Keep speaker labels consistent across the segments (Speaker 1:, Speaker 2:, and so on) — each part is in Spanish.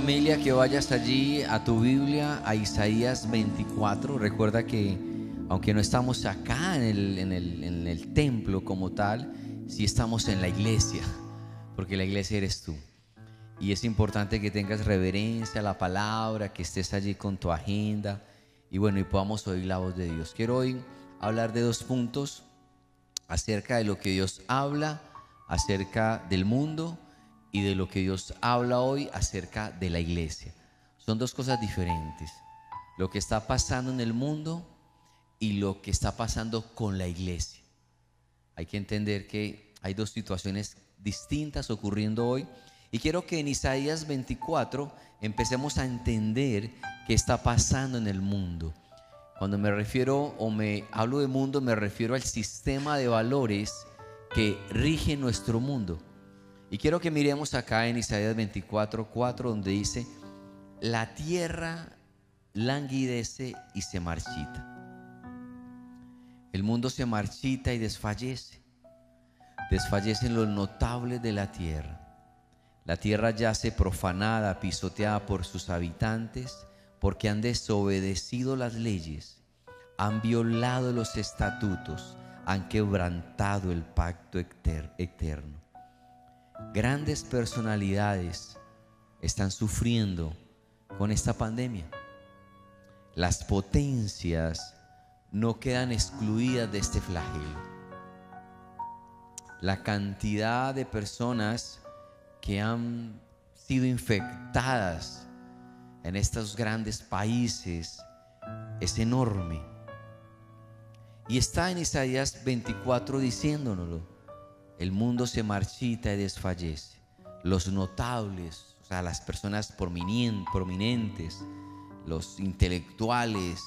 Speaker 1: familia que vayas allí a tu Biblia, a Isaías 24. Recuerda que aunque no estamos acá en el, en el, en el templo como tal, sí estamos en la iglesia, porque la iglesia eres tú. Y es importante que tengas reverencia a la palabra, que estés allí con tu agenda y bueno, y podamos oír la voz de Dios. Quiero hoy hablar de dos puntos acerca de lo que Dios habla, acerca del mundo y de lo que Dios habla hoy acerca de la iglesia. Son dos cosas diferentes. Lo que está pasando en el mundo y lo que está pasando con la iglesia. Hay que entender que hay dos situaciones distintas ocurriendo hoy. Y quiero que en Isaías 24 empecemos a entender qué está pasando en el mundo. Cuando me refiero o me hablo de mundo, me refiero al sistema de valores que rige nuestro mundo. Y quiero que miremos acá en Isaías 24, 4, donde dice, la tierra languidece y se marchita. El mundo se marchita y desfallece. Desfallecen los notables de la tierra. La tierra yace profanada, pisoteada por sus habitantes, porque han desobedecido las leyes, han violado los estatutos, han quebrantado el pacto eterno. Grandes personalidades están sufriendo con esta pandemia. Las potencias no quedan excluidas de este flagelo. La cantidad de personas que han sido infectadas en estos grandes países es enorme. Y está en Isaías 24 diciéndonoslo. El mundo se marchita y desfallece. Los notables, o sea, las personas prominentes, los intelectuales,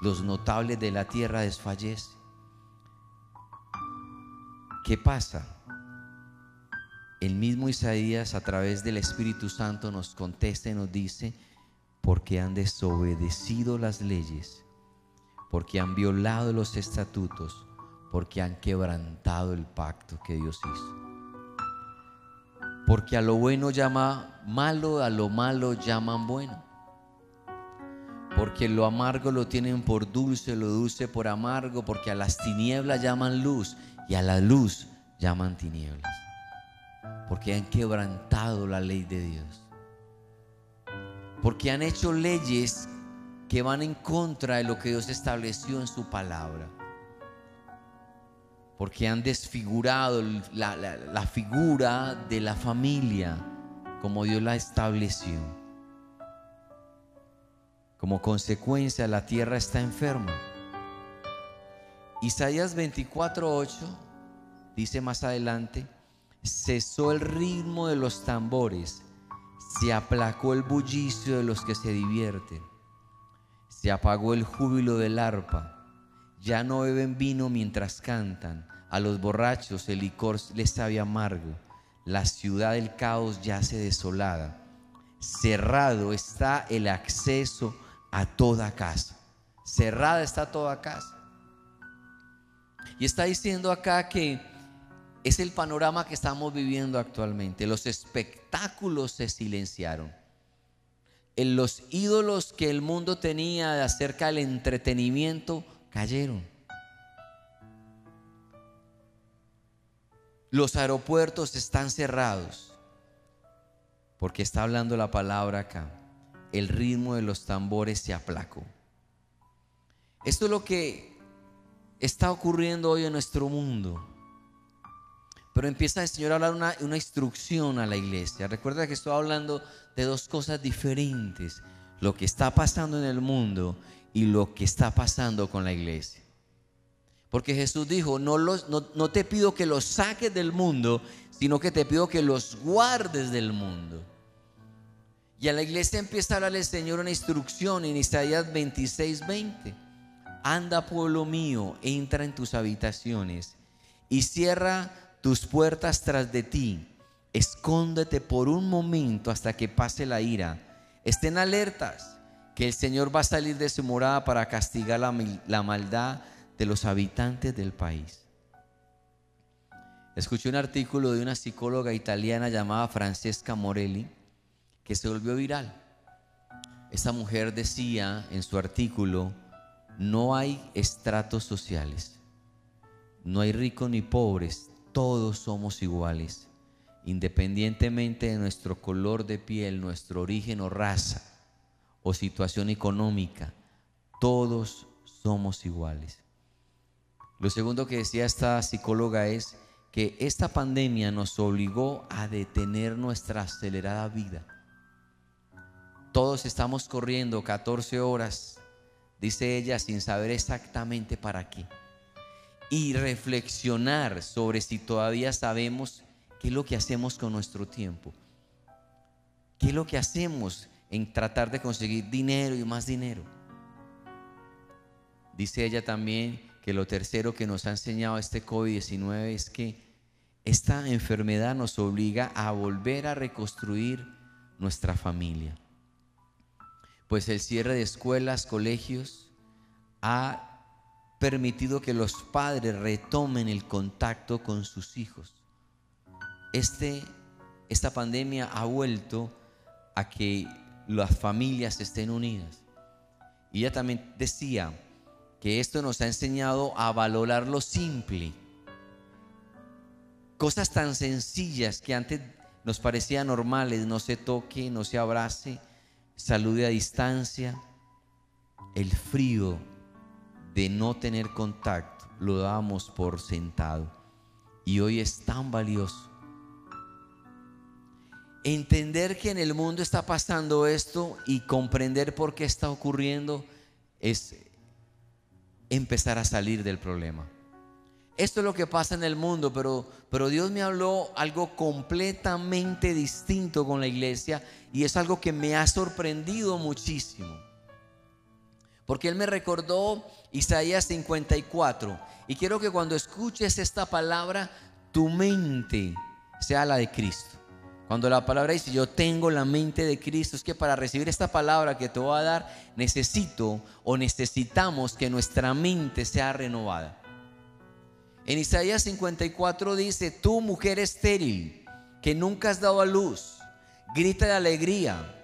Speaker 1: los notables de la tierra desfallecen. ¿Qué pasa? El mismo Isaías a través del Espíritu Santo nos contesta y nos dice, porque han desobedecido las leyes, porque han violado los estatutos, porque han quebrantado el pacto que Dios hizo. Porque a lo bueno llama malo, a lo malo llaman bueno. Porque lo amargo lo tienen por dulce, lo dulce por amargo, porque a las tinieblas llaman luz y a la luz llaman tinieblas porque han quebrantado la ley de Dios. Porque han hecho leyes que van en contra de lo que Dios estableció en su palabra. Porque han desfigurado la, figura de la familia como Dios la estableció. Como consecuencia la tierra está enferma. Isaías 24:8 dice más adelante, cesó el ritmo de los tambores, se aplacó el bullicio de los que se divierten, se apagó el júbilo del arpa, ya no beben vino mientras cantan, a los borrachos el licor les sabe amargo, la ciudad del caos yace desolada, cerrado está el acceso a toda casa, cerrada está toda casa. Y está diciendo acá que es el panorama que estamos viviendo actualmente. Los espectáculos se silenciaron. En los ídolos que el mundo tenía acerca del entretenimiento cayeron. Los aeropuertos están cerrados porque está hablando la palabra acá. El ritmo de los tambores se aplacó. Esto es lo que está ocurriendo hoy en nuestro mundo. Pero empieza el Señor a hablar una, una instrucción a la iglesia. Recuerda que estoy hablando de dos cosas diferentes. Lo que está pasando en el mundo y lo que está pasando con la iglesia. Porque Jesús dijo, no, los, no, te pido que los saques del mundo, sino que te pido que los guardes del mundo. Y a la iglesia empieza a hablarle el Señor una instrucción en Isaías 26, 20. Anda pueblo mío, entra en tus habitaciones y cierra tus puertas tras de ti. Escóndete por un momento hasta que pase la ira. Estén alertas que el Señor va a salir de su morada para castigar la, la maldad de los habitantes del país. Escuché un artículo de una psicóloga italiana llamada Francesca Morelli que se volvió viral. Esta mujer decía en su artículo, no hay estratos sociales, no hay ricos ni pobres, todos somos iguales, independientemente de nuestro color de piel, nuestro origen o raza o situación económica, todos somos iguales. Lo segundo que decía esta psicóloga es que esta pandemia nos obligó a detener nuestra acelerada vida todos estamos corriendo 14 horas, dice ella, sin saber exactamente para qué. Y reflexionar sobre si todavía sabemos qué es lo que hacemos con nuestro tiempo. ¿Qué es lo que hacemos en tratar de conseguir dinero y más dinero? Dice ella también que lo tercero que nos ha enseñado este COVID-19 es que esta enfermedad nos obliga a volver a reconstruir nuestra familia pues el cierre de escuelas, colegios, ha permitido que los padres retomen el contacto con sus hijos. Este, esta pandemia ha vuelto a que las familias estén unidas. Y ella también decía que esto nos ha enseñado a valorar lo simple. Cosas tan sencillas que antes nos parecían normales, no se toque, no se abrace, salude a distancia, el frío de no tener contacto lo dábamos por sentado y hoy es tan valioso. Entender que en el mundo está pasando esto y comprender por qué está ocurriendo es empezar a salir del problema. Esto es lo que pasa en el mundo, pero, pero Dios me habló algo completamente distinto con la iglesia y es algo que me ha sorprendido muchísimo. Porque Él me recordó Isaías 54 y quiero que cuando escuches esta palabra, tu mente sea la de Cristo. Cuando la palabra dice, yo tengo la mente de Cristo, es que para recibir esta palabra que te voy a dar, necesito o necesitamos que nuestra mente sea renovada. En Isaías 54 dice, tú mujer estéril, que nunca has dado a luz, grita de alegría.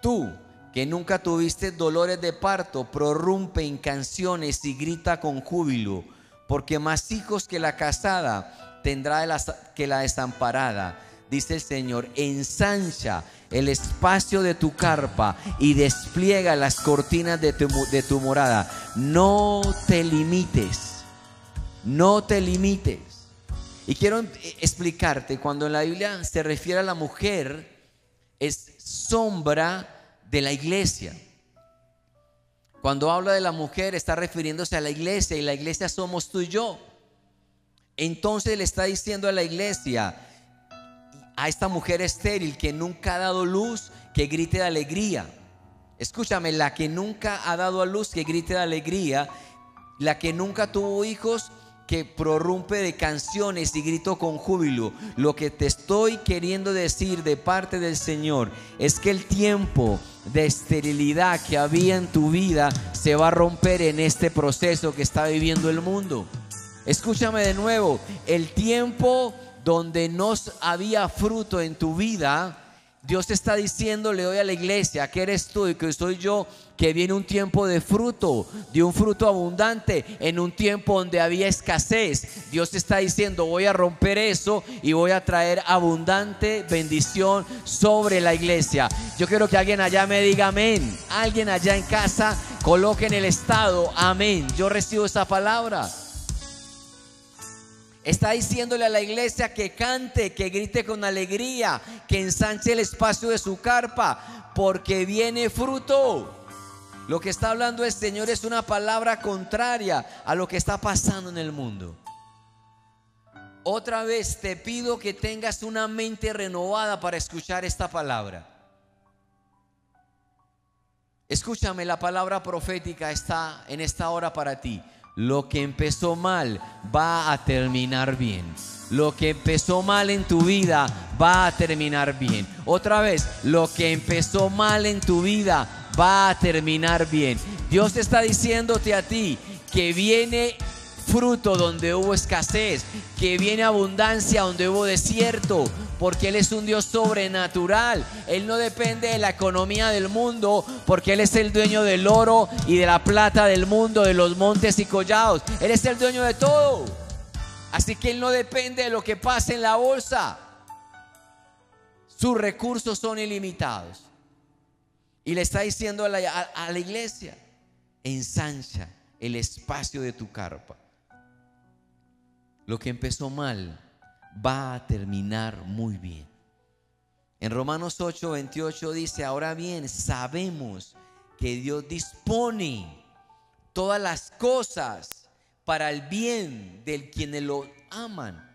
Speaker 1: Tú, que nunca tuviste dolores de parto, prorrumpe en canciones y grita con júbilo, porque más hijos que la casada tendrá que la desamparada. Dice el Señor, ensancha el espacio de tu carpa y despliega las cortinas de tu, de tu morada. No te limites no te limites. Y quiero explicarte, cuando en la Biblia se refiere a la mujer, es sombra de la iglesia. Cuando habla de la mujer está refiriéndose a la iglesia y la iglesia somos tú y yo. Entonces le está diciendo a la iglesia, a esta mujer estéril que nunca ha dado luz, que grite de alegría. Escúchame, la que nunca ha dado a luz, que grite de alegría. La que nunca tuvo hijos, que prorrumpe de canciones y grito con júbilo. Lo que te estoy queriendo decir de parte del Señor es que el tiempo de esterilidad que había en tu vida se va a romper en este proceso que está viviendo el mundo. Escúchame de nuevo, el tiempo donde no había fruto en tu vida, Dios está diciendo, le doy a la iglesia, que eres tú y que soy yo, que viene un tiempo de fruto, de un fruto abundante, en un tiempo donde había escasez. Dios está diciendo, voy a romper eso y voy a traer abundante bendición sobre la iglesia. Yo quiero que alguien allá me diga amén. Alguien allá en casa coloque en el estado, amén. Yo recibo esa palabra. Está diciéndole a la iglesia que cante, que grite con alegría, que ensanche el espacio de su carpa, porque viene fruto. Lo que está hablando el Señor es una palabra contraria a lo que está pasando en el mundo. Otra vez te pido que tengas una mente renovada para escuchar esta palabra. Escúchame, la palabra profética está en esta hora para ti. Lo que empezó mal va a terminar bien. Lo que empezó mal en tu vida va a terminar bien. Otra vez, lo que empezó mal en tu vida va a terminar bien. Dios está diciéndote a ti que viene fruto donde hubo escasez, que viene abundancia donde hubo desierto, porque Él es un Dios sobrenatural. Él no depende de la economía del mundo, porque Él es el dueño del oro y de la plata del mundo, de los montes y collados. Él es el dueño de todo. Así que Él no depende de lo que pase en la bolsa. Sus recursos son ilimitados. Y le está diciendo a la, iglesia, ensancha el espacio de tu carpa. Lo que empezó mal va a terminar muy bien. En Romanos 8, 28 dice, ahora bien, sabemos que Dios dispone todas las cosas para el bien del quienes lo aman,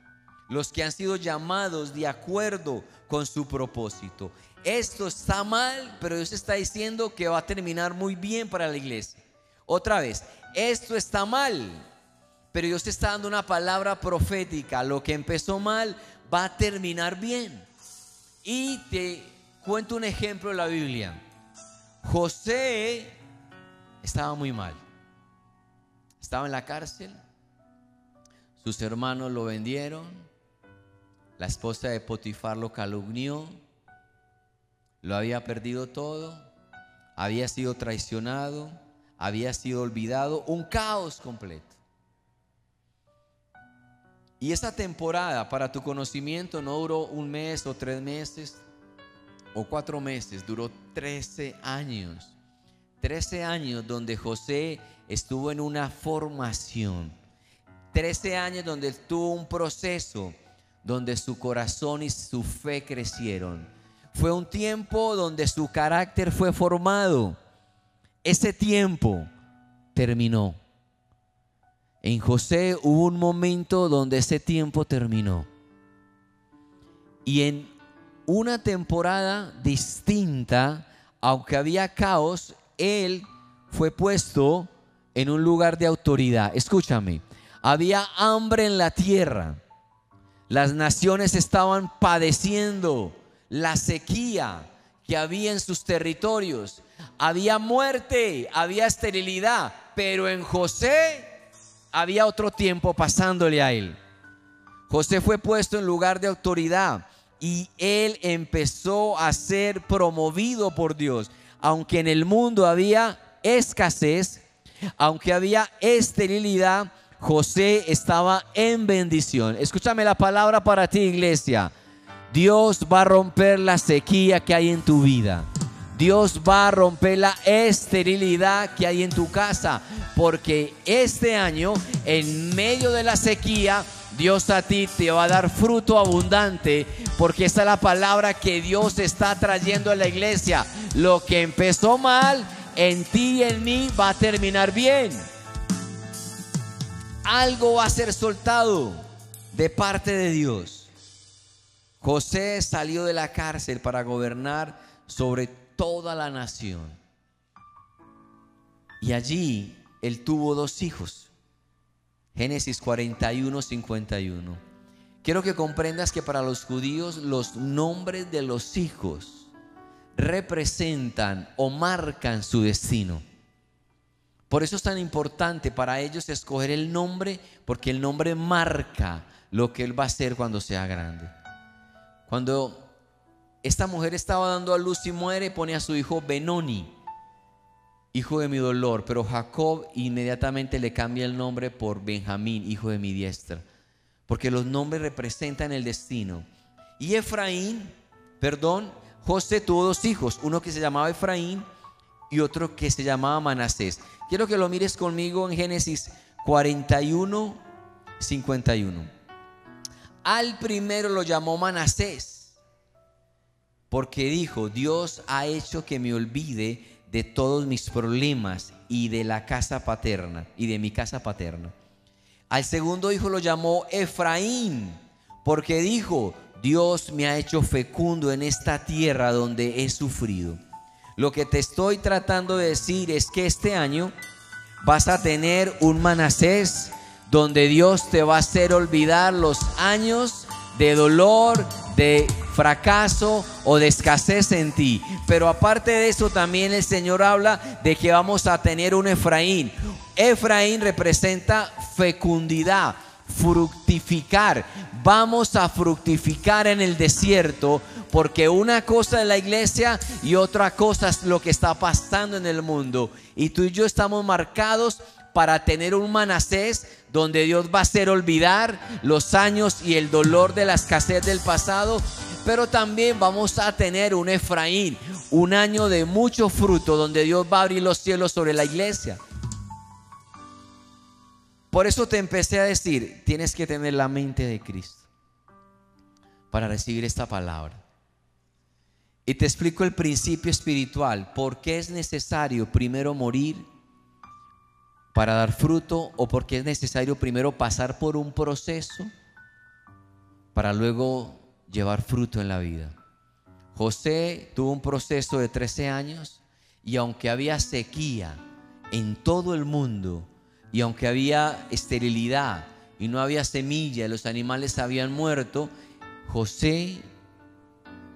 Speaker 1: los que han sido llamados de acuerdo con su propósito. Esto está mal, pero Dios está diciendo que va a terminar muy bien para la iglesia. Otra vez, esto está mal, pero Dios está dando una palabra profética. Lo que empezó mal va a terminar bien. Y te cuento un ejemplo de la Biblia. José estaba muy mal. Estaba en la cárcel. Sus hermanos lo vendieron. La esposa de Potifar lo calumnió. Lo había perdido todo. Había sido traicionado. Había sido olvidado. Un caos completo. Y esa temporada, para tu conocimiento, no duró un mes o tres meses o cuatro meses, duró 13 años. 13 años donde José estuvo en una formación. 13 años donde tuvo un proceso donde su corazón y su fe crecieron. Fue un tiempo donde su carácter fue formado. Ese tiempo terminó. En José hubo un momento donde ese tiempo terminó. Y en una temporada distinta, aunque había caos, él fue puesto en un lugar de autoridad. Escúchame, había hambre en la tierra. Las naciones estaban padeciendo la sequía que había en sus territorios. Había muerte, había esterilidad, pero en José había otro tiempo pasándole a él. José fue puesto en lugar de autoridad y él empezó a ser promovido por Dios. Aunque en el mundo había escasez, aunque había esterilidad, José estaba en bendición. Escúchame la palabra para ti, iglesia. Dios va a romper la sequía que hay en tu vida. Dios va a romper la esterilidad que hay en tu casa. Porque este año, en medio de la sequía, Dios a ti te va a dar fruto abundante. Porque esa es la palabra que Dios está trayendo a la iglesia. Lo que empezó mal, en ti y en mí va a terminar bien. Algo va a ser soltado de parte de Dios. José salió de la cárcel para gobernar sobre toda la nación. Y allí él tuvo dos hijos. Génesis 41, 51. Quiero que comprendas que para los judíos los nombres de los hijos representan o marcan su destino. Por eso es tan importante para ellos escoger el nombre, porque el nombre marca lo que él va a hacer cuando sea grande. Cuando esta mujer estaba dando a luz y muere, pone a su hijo Benoni, hijo de mi dolor, pero Jacob inmediatamente le cambia el nombre por Benjamín, hijo de mi diestra, porque los nombres representan el destino. Y Efraín, perdón, José tuvo dos hijos, uno que se llamaba Efraín y otro que se llamaba Manasés. Quiero que lo mires conmigo en Génesis 41, 51. Al primero lo llamó Manasés porque dijo, Dios ha hecho que me olvide de todos mis problemas y de la casa paterna y de mi casa paterna. Al segundo hijo lo llamó Efraín, porque dijo, Dios me ha hecho fecundo en esta tierra donde he sufrido. Lo que te estoy tratando de decir es que este año vas a tener un Manasés donde Dios te va a hacer olvidar los años de dolor, de fracaso o de escasez en ti. Pero aparte de eso también el Señor habla de que vamos a tener un Efraín. Efraín representa fecundidad, fructificar. vamos a fructificar en el desierto, porque una cosa es la iglesia y otra cosa es lo que está pasando en el mundo. Y tú y yo estamos marcados para tener un Manasés donde Dios va a hacer olvidar los años y el dolor de la escasez del pasado, pero también vamos a tener un Efraín, un año de mucho fruto donde Dios va a abrir los cielos sobre la iglesia. Por eso te empecé a decir, tienes que tener la mente de Cristo para recibir esta palabra. Y te explico el principio espiritual, por qué es necesario primero morir para dar fruto o por qué es necesario primero pasar por un proceso para luego llevar fruto en la vida. José tuvo un proceso de 13 años y aunque había sequía en todo el mundo, y aunque había esterilidad y no había semilla, los animales habían muerto, José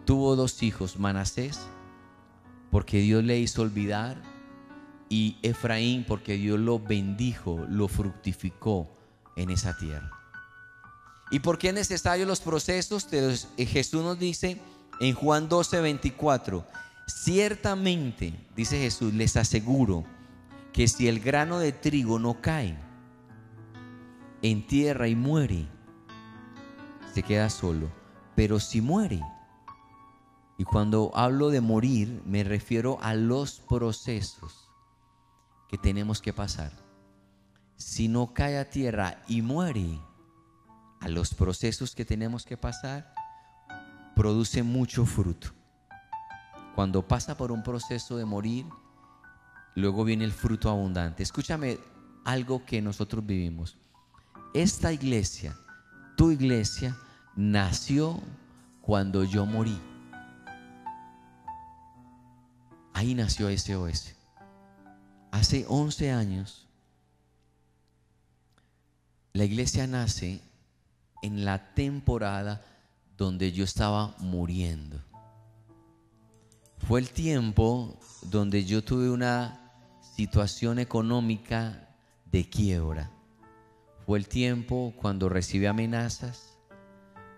Speaker 1: tuvo dos hijos, Manasés, porque Dios le hizo olvidar, y Efraín, porque Dios lo bendijo, lo fructificó en esa tierra. ¿Y por qué es necesario los procesos? Eh, Jesús nos dice en Juan 12, 24, ciertamente, dice Jesús, les aseguro, que si el grano de trigo no cae en tierra y muere, se queda solo. Pero si muere, y cuando hablo de morir, me refiero a los procesos que tenemos que pasar. Si no cae a tierra y muere, a los procesos que tenemos que pasar, produce mucho fruto. Cuando pasa por un proceso de morir, luego viene el fruto abundante. Escúchame algo que nosotros vivimos. Esta iglesia, tu iglesia, nació cuando yo morí. Ahí nació SOS. Hace 11 años, la iglesia nace en la temporada donde yo estaba muriendo. Fue el tiempo donde yo tuve una situación económica de quiebra. Fue el tiempo cuando recibí amenazas,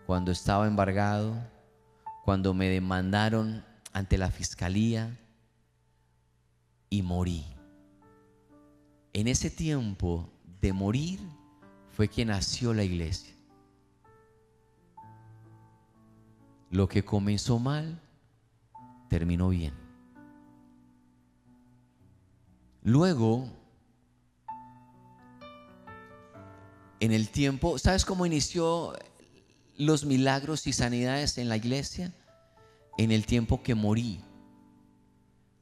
Speaker 1: cuando estaba embargado, cuando me demandaron ante la fiscalía y morí. En ese tiempo de morir fue que nació la iglesia. Lo que comenzó mal, terminó bien. Luego, en el tiempo, ¿sabes cómo inició los milagros y sanidades en la iglesia? En el tiempo que morí.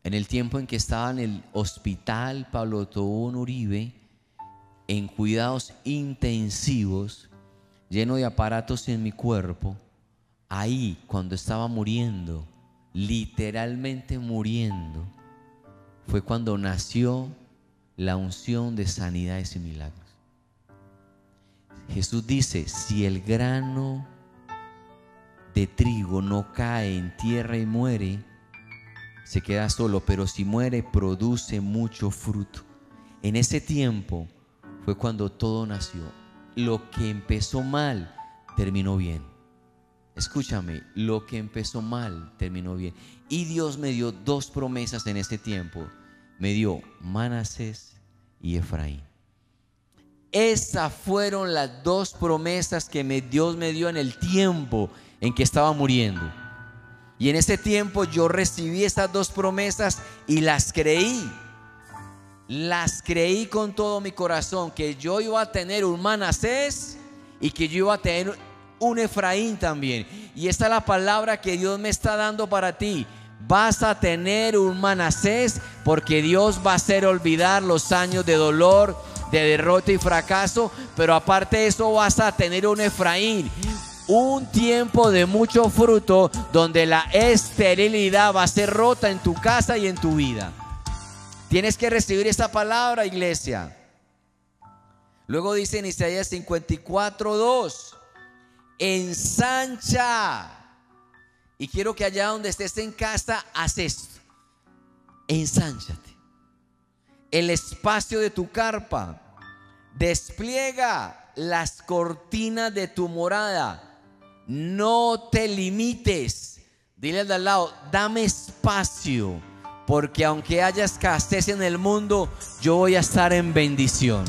Speaker 1: En el tiempo en que estaba en el hospital Pablo Tobón Uribe, en cuidados intensivos, lleno de aparatos en mi cuerpo, ahí cuando estaba muriendo, literalmente muriendo, fue cuando nació la unción de sanidades y milagros. Jesús dice, si el grano de trigo no cae en tierra y muere, se queda solo, pero si muere produce mucho fruto. En ese tiempo fue cuando todo nació. Lo que empezó mal terminó bien. Escúchame, lo que empezó mal terminó bien. Y Dios me dio dos promesas en ese tiempo. Me dio Manasés y Efraín. Esas fueron las dos promesas que Dios me dio en el tiempo en que estaba muriendo. Y en ese tiempo yo recibí esas dos promesas y las creí. Las creí con todo mi corazón que yo iba a tener un Manasés y que yo iba a tener un Efraín también. Y esta es la palabra que Dios me está dando para ti. Vas a tener un Manasés porque Dios va a hacer olvidar los años de dolor, de derrota y fracaso. Pero aparte de eso vas a tener un Efraín. Un tiempo de mucho fruto donde la esterilidad va a ser rota en tu casa y en tu vida. Tienes que recibir esta palabra, iglesia. Luego dice en Isaías 54, 2 ensancha. Y quiero que allá donde estés en casa, haz esto. Ensánchate. El espacio de tu carpa. Despliega las cortinas de tu morada. No te limites. Dile al de lado, dame espacio, porque aunque haya escasez en el mundo, yo voy a estar en bendición.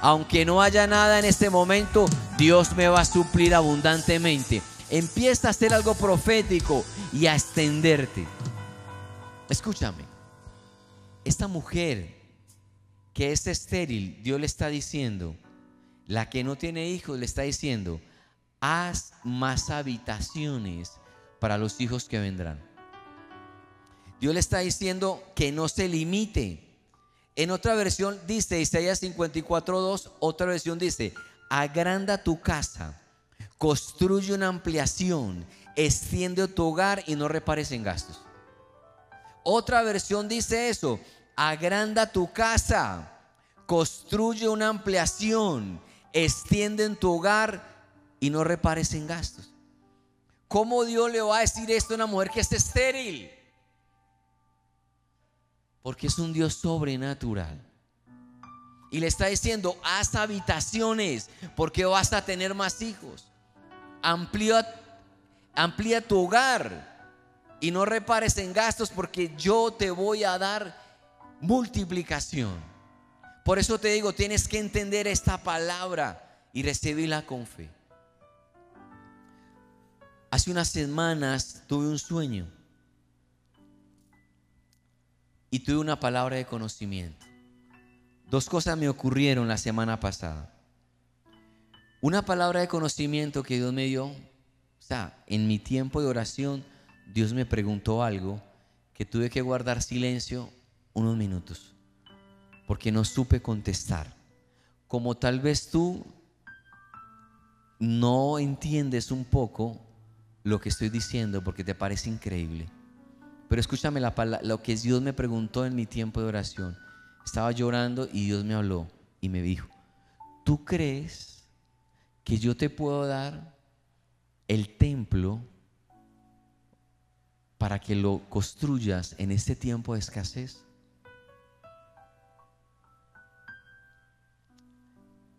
Speaker 1: Aunque no haya nada en este momento, Dios me va a suplir abundantemente. Empieza a hacer algo profético y a extenderte. Escúchame, esta mujer que es estéril, Dios le está diciendo, la que no tiene hijos le está diciendo, haz más habitaciones para los hijos que vendrán. Dios le está diciendo que no se limite. En otra versión dice, Isaías 54.2, otra versión dice, agranda tu casa, construye una ampliación, extiende tu hogar y no repares en gastos. Otra versión dice eso, agranda tu casa, construye una ampliación, extiende en tu hogar y no repares en gastos. ¿Cómo Dios le va a decir esto a una mujer que es estéril? Porque es un Dios sobrenatural. Y le está diciendo, haz habitaciones, porque vas a tener más hijos. Amplía, amplía tu hogar y no repares en gastos, porque yo te voy a dar multiplicación. Por eso te digo, tienes que entender esta palabra y recibirla con fe. Hace unas semanas tuve un sueño y tuve una palabra de conocimiento. Dos cosas me ocurrieron la semana pasada. Una palabra de conocimiento que Dios me dio, o sea, en mi tiempo de oración, Dios me preguntó algo que tuve que guardar silencio unos minutos, porque no supe contestar. Como tal vez tú no entiendes un poco lo que estoy diciendo porque te parece increíble. Pero escúchame la lo que Dios me preguntó en mi tiempo de oración. Estaba llorando y Dios me habló y me dijo, ¿tú crees que yo te puedo dar el templo para que lo construyas en este tiempo de escasez?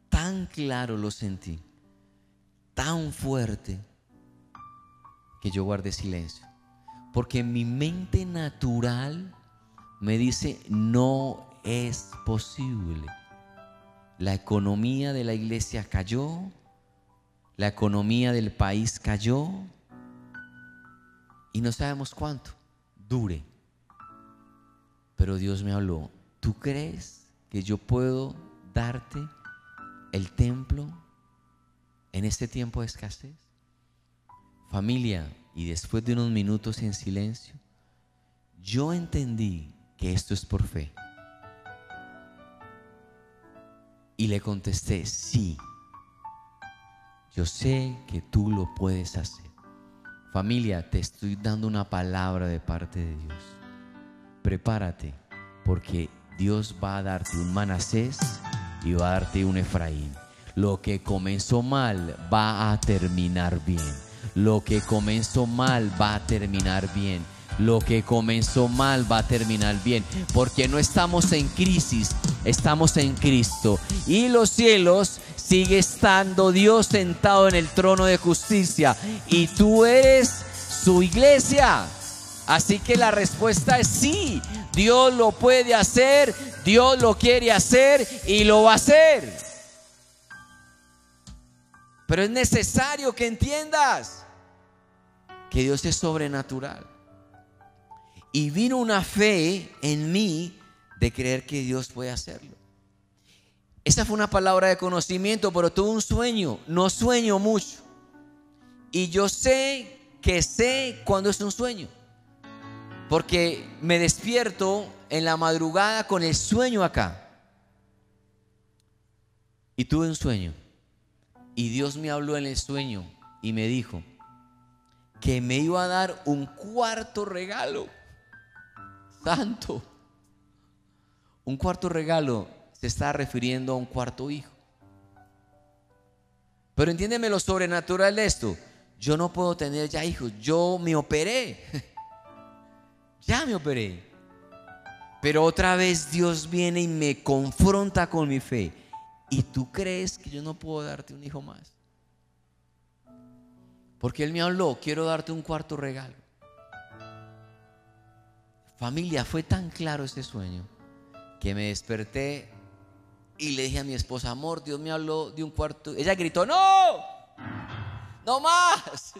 Speaker 1: Tan claro lo sentí, tan fuerte que yo guardé silencio. Porque mi mente natural me dice, no es posible. La economía de la iglesia cayó, la economía del país cayó y no sabemos cuánto dure. Pero Dios me habló, ¿tú crees que yo puedo darte el templo en este tiempo de escasez? Familia, y después de unos minutos en silencio, yo entendí que esto es por fe. Y le contesté, sí, yo sé que tú lo puedes hacer. Familia, te estoy dando una palabra de parte de Dios. Prepárate, porque Dios va a darte un Manasés y va a darte un Efraín. Lo que comenzó mal va a terminar bien. Lo que comenzó mal va a terminar bien. Lo que comenzó mal va a terminar bien. Porque no estamos en crisis, estamos en Cristo. Y los cielos sigue estando Dios sentado en el trono de justicia. Y tú eres su iglesia. Así que la respuesta es sí. Dios lo puede hacer, Dios lo quiere hacer y lo va a hacer. Pero es necesario que entiendas que Dios es sobrenatural. Y vino una fe en mí de creer que Dios puede hacerlo. Esa fue una palabra de conocimiento, pero tuve un sueño. No sueño mucho. Y yo sé que sé cuando es un sueño. Porque me despierto en la madrugada con el sueño acá. Y tuve un sueño. Y Dios me habló en el sueño y me dijo, que me iba a dar un cuarto regalo. Santo. Un cuarto regalo se está refiriendo a un cuarto hijo. Pero entiéndeme lo sobrenatural de esto. Yo no puedo tener ya hijos. Yo me operé. ya me operé. Pero otra vez Dios viene y me confronta con mi fe. ¿y tú crees que yo no puedo darte un hijo más? Porque él me habló, quiero darte un cuarto regalo. Familia, fue tan claro ese sueño que me desperté y le dije a mi esposa, amor, Dios me habló de un cuarto. Ella gritó, no, no más.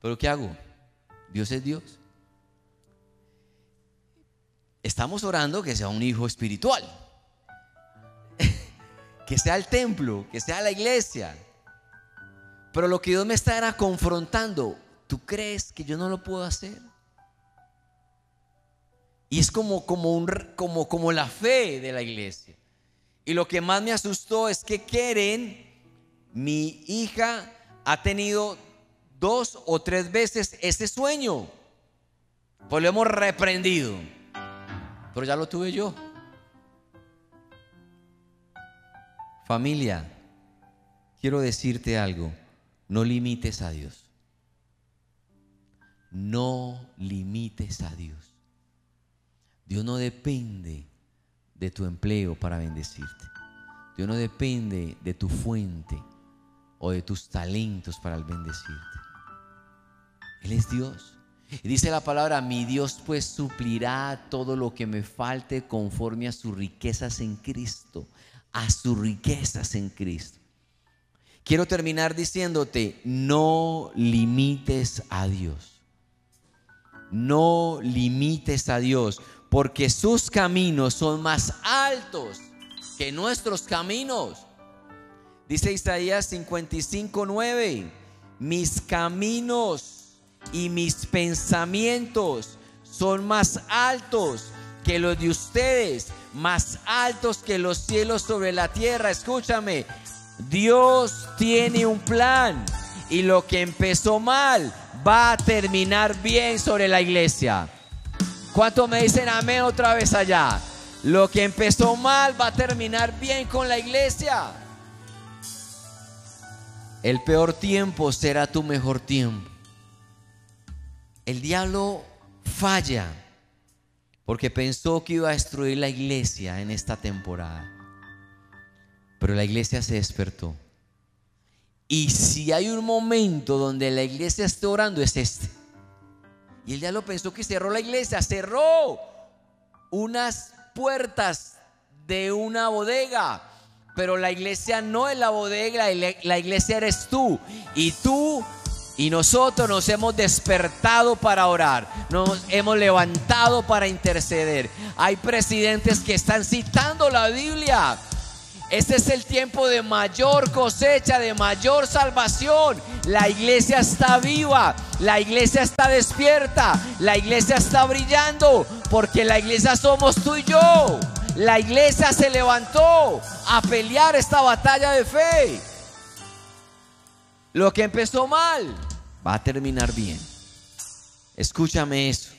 Speaker 1: Pero ¿qué hago? Dios es Dios. Estamos orando que sea un hijo espiritual. que sea el templo, que sea la iglesia. Pero lo que Dios me está era confrontando. ¿Tú crees que yo no lo puedo hacer? Y es como, como, un, como, como la fe de la iglesia. Y lo que más me asustó es que Keren, mi hija, ha tenido dos o tres veces ese sueño. Pues lo hemos reprendido. Pero ya lo tuve yo. Familia, quiero decirte algo. No limites a Dios. No limites a Dios. Dios no depende de tu empleo para bendecirte. Dios no depende de tu fuente o de tus talentos para bendecirte. Él es Dios. Y dice la palabra, mi Dios pues suplirá todo lo que me falte conforme a sus riquezas en Cristo, a sus riquezas en Cristo. Quiero terminar diciéndote, no limites a Dios. No limites a Dios porque sus caminos son más altos que nuestros caminos. Dice Isaías 55, 9, mis caminos y mis pensamientos son más altos que los de ustedes, más altos que los cielos sobre la tierra. Escúchame, Dios tiene un plan y lo que empezó mal va a terminar bien sobre la iglesia. ¿Cuántos me dicen amén otra vez allá? Lo que empezó mal va a terminar bien con la iglesia. El peor tiempo será tu mejor tiempo. El diablo falla porque pensó que iba a destruir la iglesia en esta temporada. Pero la iglesia se despertó. Y si hay un momento donde la iglesia esté orando es este. Y el diablo pensó que cerró la iglesia, cerró unas puertas de una bodega. Pero la iglesia no es la bodega, la iglesia eres tú. Y tú y nosotros nos hemos despertado para orar, nos hemos levantado para interceder. Hay presidentes que están citando la Biblia este es el tiempo de mayor cosecha, de mayor salvación. La iglesia está viva, la iglesia está despierta, la iglesia está brillando, porque la iglesia somos tú y yo. La iglesia se levantó a pelear esta batalla de fe. Lo que empezó mal va a terminar bien. Escúchame eso.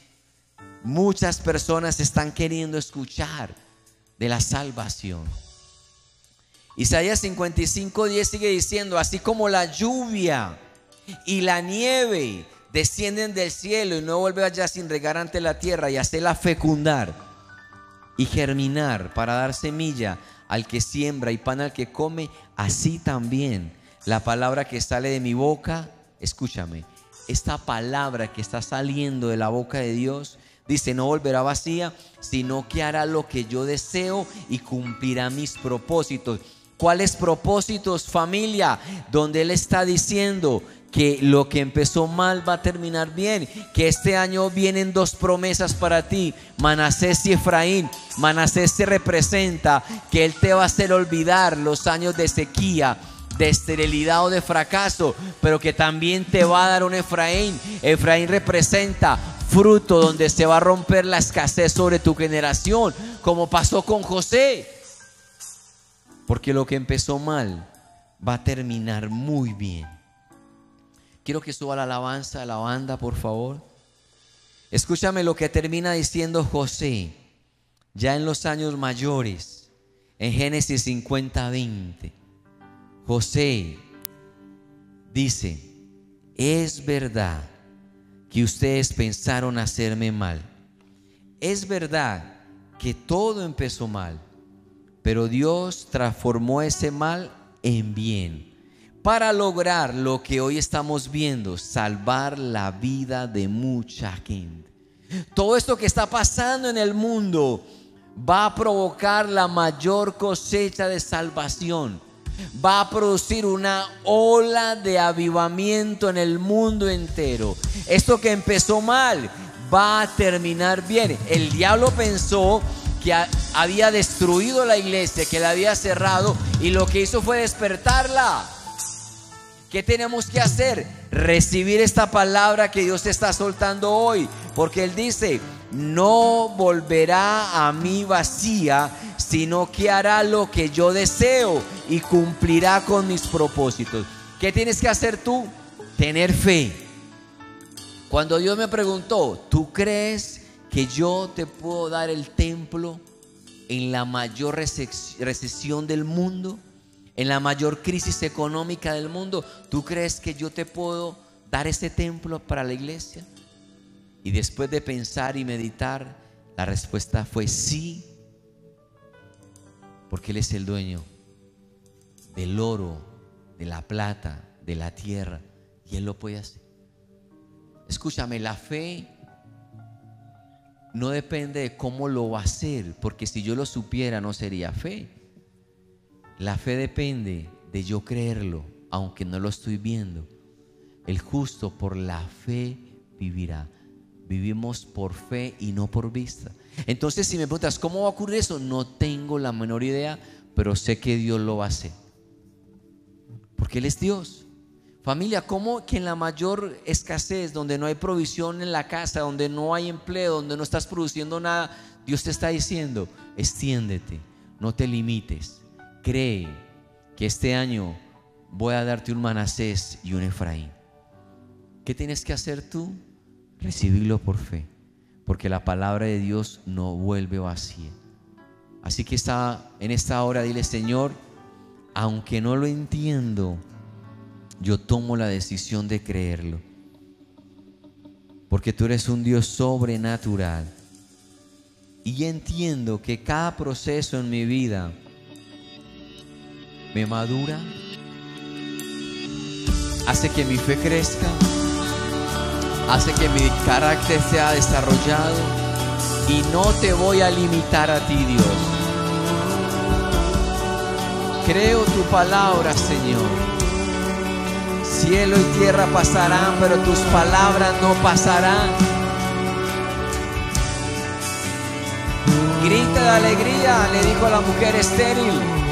Speaker 1: Muchas personas están queriendo escuchar de la salvación. Isaías 55, 10 sigue diciendo, así como la lluvia y la nieve descienden del cielo y no vuelve allá sin regar ante la tierra y hacerla fecundar y germinar para dar semilla al que siembra y pan al que come, así también la palabra que sale de mi boca, escúchame, esta palabra que está saliendo de la boca de Dios, dice, no volverá vacía, sino que hará lo que yo deseo y cumplirá mis propósitos. ¿Cuáles propósitos, familia? Donde Él está diciendo que lo que empezó mal va a terminar bien, que este año vienen dos promesas para ti, Manasés y Efraín. Manasés se representa que Él te va a hacer olvidar los años de sequía, de esterilidad o de fracaso, pero que también te va a dar un Efraín. Efraín representa fruto donde se va a romper la escasez sobre tu generación, como pasó con José. Porque lo que empezó mal va a terminar muy bien. Quiero que suba la alabanza a la banda, por favor. Escúchame lo que termina diciendo José, ya en los años mayores, en Génesis 50, 20. José dice, es verdad que ustedes pensaron hacerme mal. Es verdad que todo empezó mal Pero Dios transformó ese mal en bien para lograr lo que hoy estamos viendo, salvar la vida de mucha gente. Todo esto que está pasando en el mundo va a provocar la mayor cosecha de salvación. Va a producir una ola de avivamiento en el mundo entero. Esto que empezó mal va a terminar bien. El diablo pensó que había destruido la iglesia, que la había cerrado y lo que hizo fue despertarla. ¿Qué tenemos que hacer? Recibir esta palabra que Dios está soltando hoy. Porque Él dice, no volverá a mí vacía, sino que hará lo que yo deseo y cumplirá con mis propósitos. ¿Qué tienes que hacer tú? Tener fe. Cuando Dios me preguntó, ¿tú crees que yo te puedo dar el templo en la mayor recesión del mundo? en la mayor crisis económica del mundo, ¿tú crees que yo te puedo dar ese templo para la iglesia? Y después de pensar y meditar, la respuesta fue sí, porque Él es el dueño del oro, de la plata, de la tierra, y Él lo puede hacer. Escúchame, la fe no depende de cómo lo va a hacer, porque si yo lo supiera no sería fe. La fe depende de yo creerlo, aunque no lo estoy viendo. El justo por la fe vivirá. Vivimos por fe y no por vista. Entonces, si me preguntas, ¿cómo va a ocurrir eso? No tengo la menor idea, pero sé que Dios lo va a hacer. Porque Él es Dios. Familia, ¿cómo que en la mayor escasez, donde no hay provisión en la casa, donde no hay empleo, donde no estás produciendo nada, Dios te está diciendo, extiéndete, no te limites cree que este año voy a darte un Manasés y un Efraín. ¿Qué tienes que hacer tú? Recibirlo por fe, porque la palabra de Dios no vuelve vacía. Así que está en esta hora dile, Señor, aunque no lo entiendo, yo tomo la decisión de creerlo. Porque tú eres un Dios sobrenatural. Y entiendo que cada proceso en mi vida me madura, hace que mi fe crezca, hace que mi carácter sea desarrollado y no te voy a limitar a ti, Dios. Creo tu palabra, Señor. Cielo y tierra pasarán, pero tus palabras no pasarán. Grita de alegría, le dijo la mujer estéril.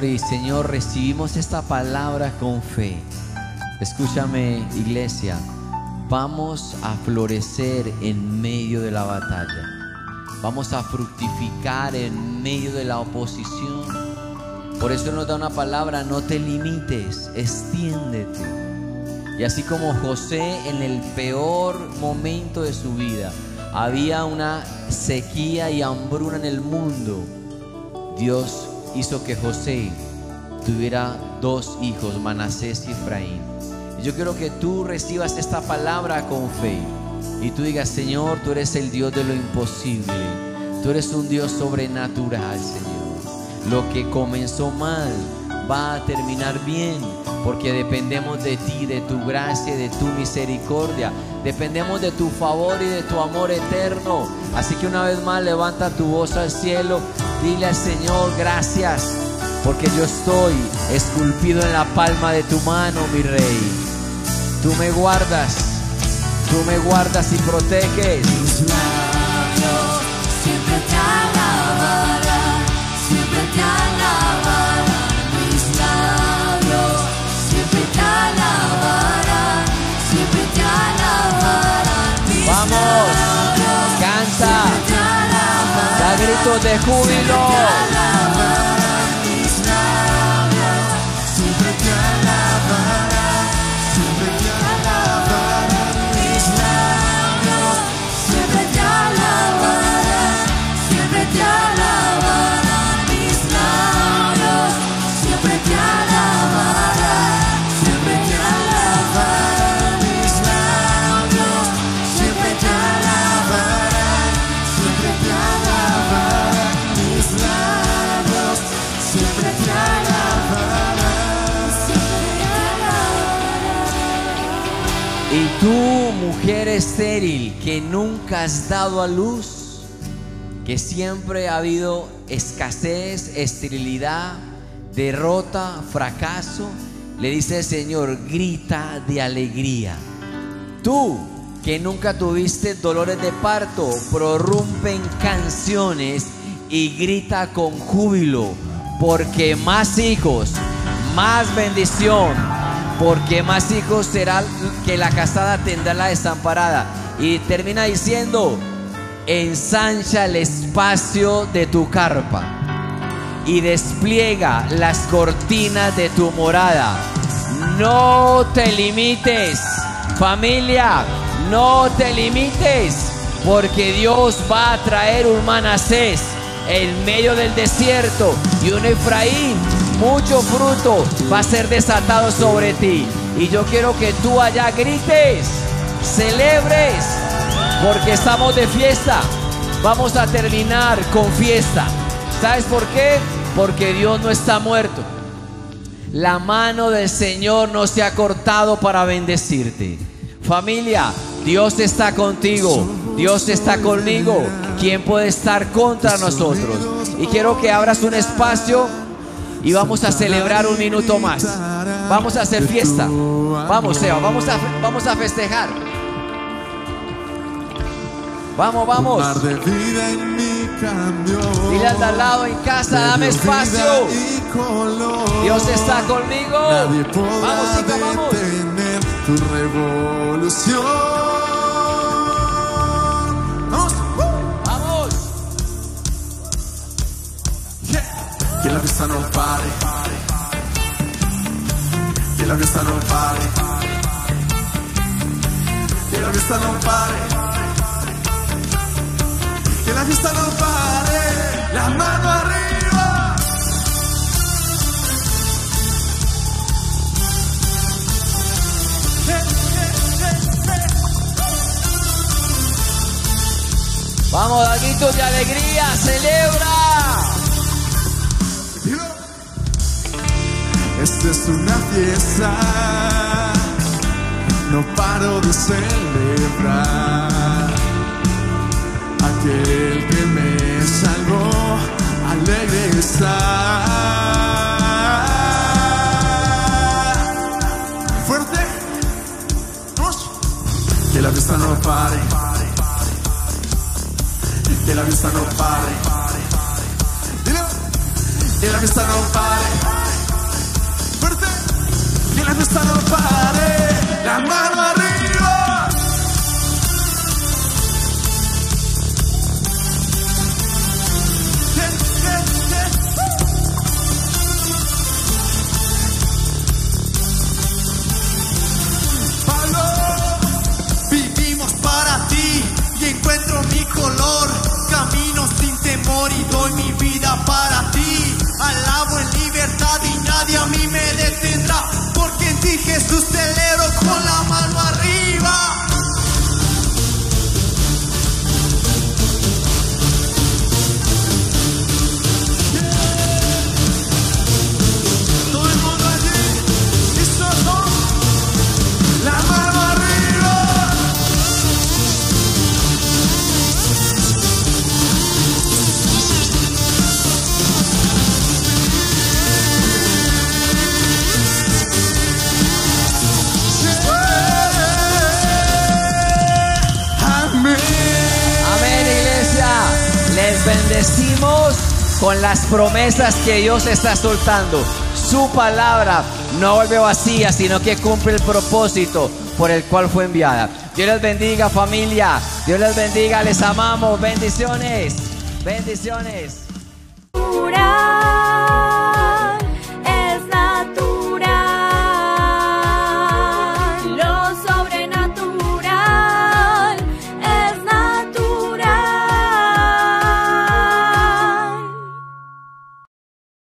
Speaker 1: Señor y Señor recibimos esta palabra con fe. Escúchame iglesia, vamos a florecer en medio de la batalla. Vamos a fructificar en medio de la oposición. Por eso nos da una palabra, no te limites, extiéndete. Y así como José en el peor momento de su vida, había una sequía y hambruna en el mundo, Dios hizo que José tuviera dos hijos, Manasés y Efraín. Yo quiero que tú recibas esta palabra con fe y tú digas, Señor, tú eres el Dios de lo imposible. Tú eres un Dios sobrenatural, Señor. Lo que comenzó mal va a terminar bien porque dependemos de ti, de tu gracia, de tu misericordia. Dependemos de tu favor y de tu amor eterno. Así que una vez más levanta tu voz al cielo, dile al Señor gracias, porque yo estoy esculpido en la palma de tu mano, mi rey. Tú me guardas, tú me guardas y proteges.
Speaker 2: siempre te
Speaker 1: gritos de júbilo. Mujer estéril, que nunca has dado a luz, que siempre ha habido escasez, esterilidad, derrota, fracaso, le dice el Señor, grita de alegría. Tú, que nunca tuviste dolores de parto, prorrumpe en canciones y grita con júbilo, porque más hijos, más bendición, porque más hijos será que la casada tendrá la desamparada. Y termina diciendo, ensancha el espacio de tu carpa y despliega las cortinas de tu morada. No te limites, familia, no te limites, porque Dios va a traer un Manasés en medio del desierto y un Efraín, mucho fruto va a ser desatado sobre ti. Y yo quiero que tú allá grites, celebres, porque estamos de fiesta. Vamos a terminar con fiesta. ¿Sabes por qué? Porque Dios no está muerto. La mano del Señor no se ha cortado para bendecirte. Familia, Dios está contigo. Dios está conmigo. ¿Quién puede estar contra nosotros? Y quiero que abras un espacio y vamos a celebrar un minuto más. Vamos a hacer fiesta. Vamos, Seba, vamos a, vamos a festejar. Vamos, vamos. Dile al de al lado en casa, dame espacio. Dios está conmigo. Vamos, chica, vamos.
Speaker 3: tu revolución. Que la fiesta no pare. Que la fiesta no pare. Que la fiesta no pare. Que la fiesta no pare. La mano arriba.
Speaker 1: Vamos, da gritos de alegría, celebra.
Speaker 3: Esta es una fiesta, no paro de celebrar. Aquel que me salvó, alegre está. Fuerte, vamos. Que la fiesta no pare, que la fiesta no pare.
Speaker 4: Que la fiesta no pare. Fiesta no pare. La mano.
Speaker 3: En ti
Speaker 1: las promesas que Dios está soltando. Su palabra no vuelve vacía, sino que cumple el propósito por el cual fue enviada. Dios les bendiga, familia. Dios les bendiga. Les amamos. Bendiciones. Bendiciones.